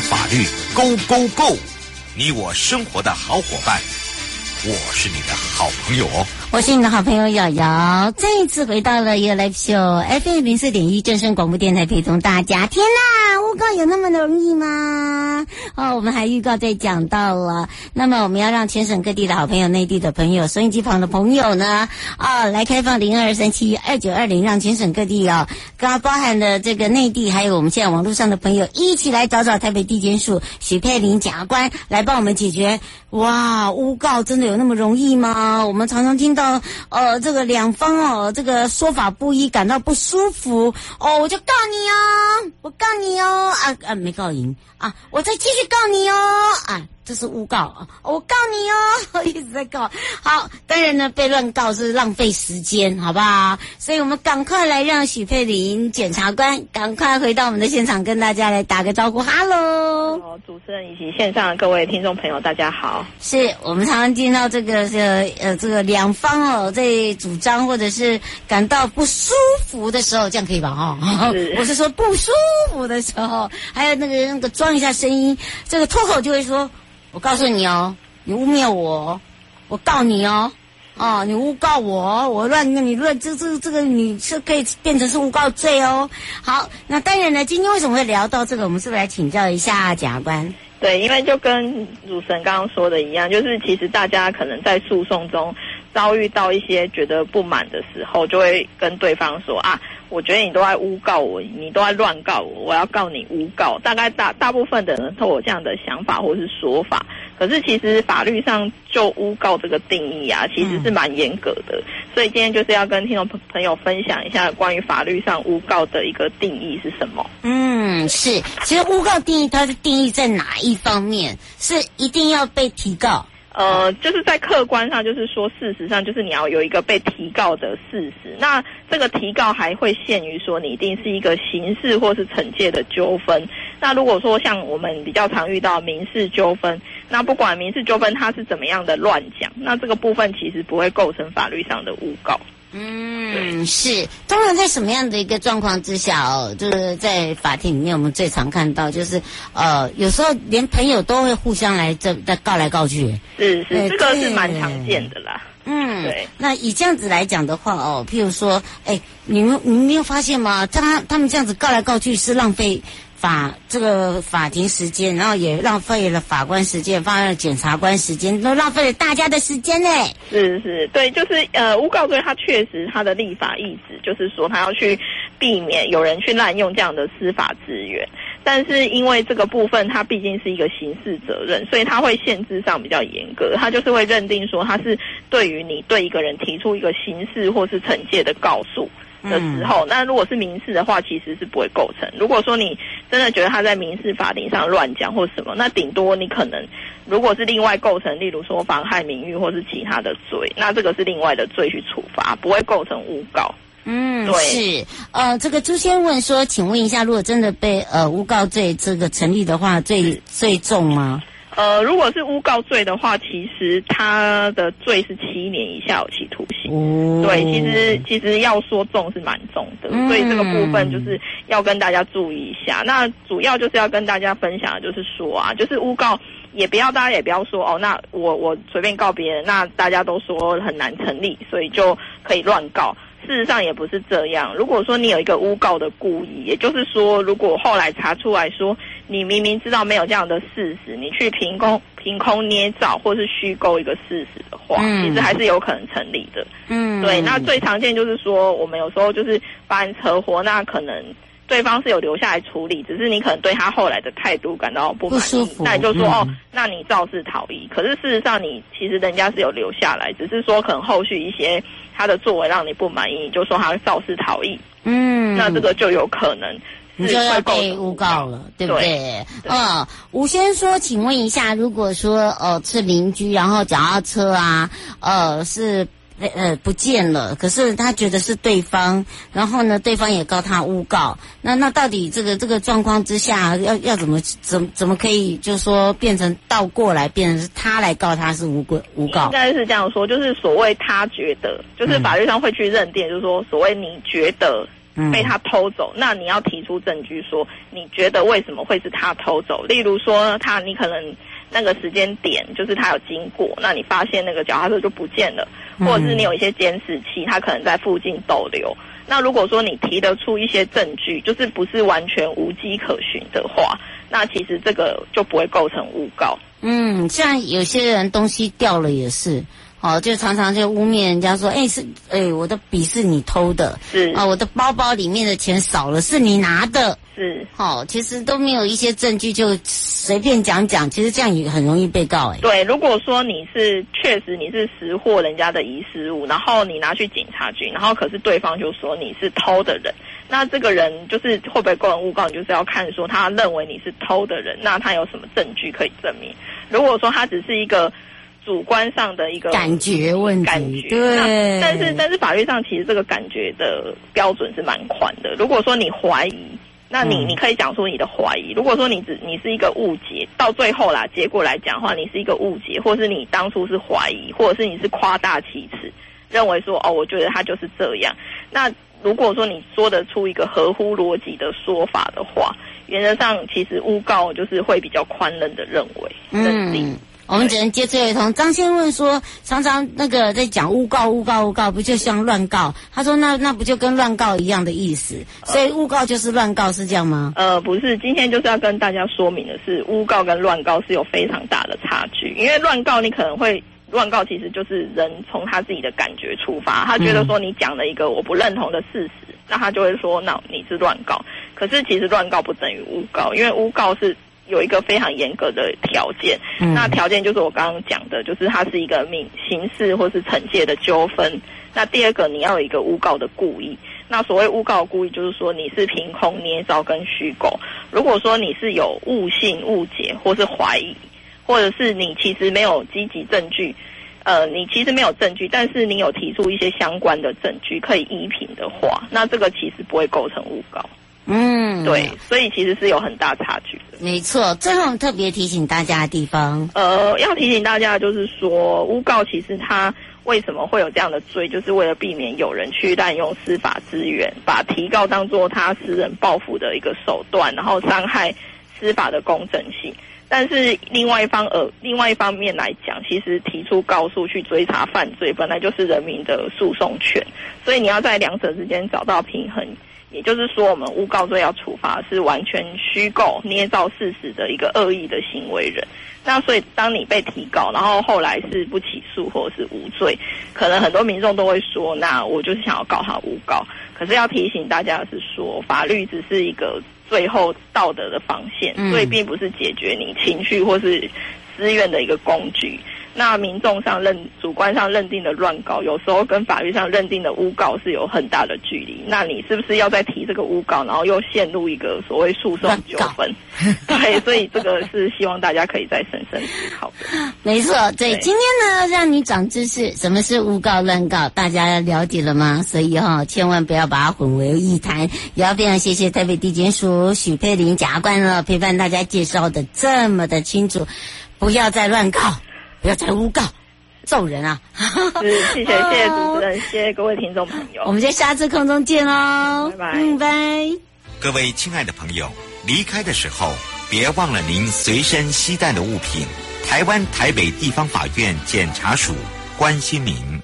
法律 Go Go Go，你我生活的好伙伴，我是你的好朋友哦。我是你的好朋友瑶瑶，再一次回到了 You Live Show FM 零四点一正声广播电台，陪同大家。天哪，诬告有那么容易吗？哦，我们还预告在讲到了，那么我们要让全省各地的好朋友、内地的朋友、收音机旁的朋友呢，啊、来开放零二三七二九二零，让全省各地哦，刚包含的这个内地，还有我们现在网络上的朋友，一起来找找台北地检署许佩玲检察官来帮我们解决。哇，诬告真的有那么容易吗？我们常常听到。呃，这个两方哦，这个说法不一，感到不舒服哦，我就告你哦，我告你哦，啊啊，没告赢啊，我再继续告你哦，啊。这是诬告啊！我告你哦，一直在告。好，当然呢，被乱告是浪费时间，好不好？所以我们赶快来让许佩玲检察官赶快回到我们的现场，跟大家来打个招呼。哈喽，主持人以及线上的各位听众朋友，大家好。是我们常常听到这个这呃这个两方哦在主张或者是感到不舒服的时候，这样可以吧？哈、哦，是 我是说不舒服的时候，还有那个那个装一下声音，这个脱口就会说。我告诉你哦，你污蔑我，我告你哦，哦，你诬告我，我乱，你乱，这这这个你是可以变成是诬告罪哦。好，那当然呢，今天为什么会聊到这个？我们是不是来请教一下检察官？对，因为就跟主持人刚刚说的一样，就是其实大家可能在诉讼中遭遇到一些觉得不满的时候，就会跟对方说啊。我觉得你都在诬告我，你都在乱告我，我要告你诬告。大概大大部分的人都有这样的想法或是说法，可是其实法律上就诬告这个定义啊，其实是蛮严格的。嗯。所以今天就是要跟听众朋友分享一下关于法律上诬告的一个定义是什么。嗯，是。其实诬告定义它是定义在哪一方面？是一定要被提告？呃，就是在客观上，就是说，事实上，就是你要有一个被提告的事实。那这个提告还会限于说，你一定是一个刑事或是惩戒的纠纷。那如果说像我们比较常遇到民事纠纷，那不管民事纠纷它是怎么样的乱讲，那这个部分其实不会构成法律上的诬告。嗯，是。通常在什么样的一个状况之下哦，就是在法庭里面，我们最常看到就是，呃，有时候连朋友都会互相来这在告来告去。是是，这个是蛮常见的啦。嗯，对。那以这样子来讲的话哦，譬如说，哎，你们你们没有发现吗？他他们这样子告来告去是浪费。法这个法庭时间，然后也浪费了法官时间，放了检察官时间，都浪费了大家的时间呢。是是，对，就是呃，诬告罪他确实他的立法意旨就是说，他要去避免有人去滥用这样的司法资源，但是因为这个部分它毕竟是一个刑事责任，所以它会限制上比较严格，它就是会认定说，它是对于你对一个人提出一个刑事或是惩戒的告诉。的时候，那如果是民事的话，其实是不会构成。如果说你真的觉得他在民事法庭上乱讲或什么，那顶多你可能如果是另外构成，例如说妨害名誉或是其他的罪，那这个是另外的罪去处罚，不会构成诬告。嗯，对，是。呃，这个朱先问说，请问一下，如果真的被呃诬告罪这个成立的话，最最重吗？呃，如果是诬告罪的话，其实他的罪是七年以下有期徒刑。哦、对，其实其实要说重是蛮重的，嗯，所以这个部分就是要跟大家注意一下。那主要就是要跟大家分享的就是说啊，就是诬告也不要大家也不要说哦，那我我随便告别人，那大家都说很难成立，所以就可以乱告。事实上也不是这样。如果说你有一个诬告的故意，也就是说，如果后来查出来说你明明知道没有这样的事实，你去凭空凭空捏造或是虚构一个事实的话，嗯，其实还是有可能成立的。嗯，对。那最常见就是说，我们有时候就是发生车祸，那可能。对方是有留下来处理，只是你可能对他后来的态度感到不满意，那你就说、嗯、哦，那你肇事逃逸。可是事实上，你其实人家是有留下来，只是说可能后续一些他的作为让你不满意，你就说他肇事逃逸。嗯，那这个就有可能。你就要被诬告了，对不对？嗯，吴先说，请问一下，如果说呃是邻居，然后脚踏车啊，呃是呃不见了，可是他觉得是对方，然后呢，对方也告他诬告，那那到底这个这个状况之下，要要怎么怎怎么可以，就是说变成倒过来，变成是他来告他是诬告诬告？应该是这样说，就是所谓他觉得，就是法律上会去认定，嗯、就是说所谓你觉得。被他偷走，那你要提出证据说，你觉得为什么会是他偷走？例如说，他你可能那个时间点就是他有经过，那你发现那个脚踏车就不见了，或者是你有一些监视器，他可能在附近逗留。那如果说你提得出一些证据，就是不是完全无迹可寻的话，那其实这个就不会构成诬告。嗯，像有些人东西掉了也是。哦，就常常就污蔑人家说，哎，是，哎，我的笔是你偷的，是。啊，我的包包里面的钱少了，是你拿的，是，哦，其实都没有一些证据就随便讲讲，其实这样也很容易被告，哎，对，如果说你是确实你是识货人家的遗失物，然后你拿去警察局，然后可是对方就说你是偷的人，那这个人就是会不会构成诬告，你就是要看说他认为你是偷的人，那他有什么证据可以证明？如果说他只是一个。主观上的一个感觉问题，感觉对，但是但是法律上其实这个感觉的标准是蛮宽的。如果说你怀疑，那你、嗯、你可以讲出你的怀疑。如果说你只你是一个误解，到最后啦，结果来讲的话，你是一个误解，或是你当初是怀疑，或者是你是夸大其词，认为说哦，我觉得他就是这样。那如果说你说得出一个合乎逻辑的说法的话，原则上其实诬告就是会比较宽容的认为认定。嗯我们只能接最后一通。张先问说，常常那个在讲诬告、诬告、诬告，不就像乱告？他说那那不就跟乱告一样的意思？所以诬告就是乱告，是这样吗？呃，不是，今天就是要跟大家说明的是，诬告跟乱告是有非常大的差距。因为乱告你可能会乱告，其实就是人从他自己的感觉出发，他觉得说你讲了一个我不认同的事实，嗯、那他就会说那你是乱告。可是其实乱告不等于诬告，因为诬告是。有一个非常严格的条件，嗯、那条件就是我刚刚讲的，就是它是一个民刑事或是惩戒的纠纷。那第二个，你要有一个诬告的故意。那所谓诬告的故意，就是说你是凭空捏造跟虚构。如果说你是有误信、误解或是怀疑，或者是你其实没有积极证据，呃，你其实没有证据，但是你有提出一些相关的证据可以依凭的话，那这个其实不会构成诬告。嗯，对，所以其实是有很大差距的。没错，最后特别提醒大家的地方，呃，要提醒大家就是说，诬告其实它为什么会有这样的罪，就是为了避免有人去滥用司法资源，把提告当做他私人报复的一个手段，然后伤害司法的公正性。但是另外一方呃，另外一方面来讲，其实提出告诉去追查犯罪，本来就是人民的诉讼权，所以你要在两者之间找到平衡。也就是说，我们诬告罪要处罚是完全虚构、捏造事实的一个恶意的行为人。那所以，当你被提告，然后后来是不起诉或者是无罪，可能很多民众都会说：“那我就是想要告他诬告。”可是要提醒大家的是说，法律只是一个最后道德的防线，所以并不是解决你情绪或是私怨的一个工具。那民众上认主观上认定的乱告，有时候跟法律上认定的诬告是有很大的距离。那你是不是要再提这个诬告，然后又陷入一个所谓诉讼纠纷？对，所以这个是希望大家可以再深深思考的。没错，对，今天呢，让你长知识，什么是诬告乱告，大家了解了吗？所以哈、哦，千万不要把它混为一谈。也要非常谢谢台北地检署许佩玲检察官了，陪伴大家介绍的这么的清楚，不要再乱告。不要再诬告，揍人啊！是，谢谢谢谢主持人，谢谢各位听众朋友。我们就下次空中见喽，拜拜，嗯，拜。各位亲爱的朋友，离开的时候别忘了您随身携带的物品。台湾台北地方法院检察署关心您。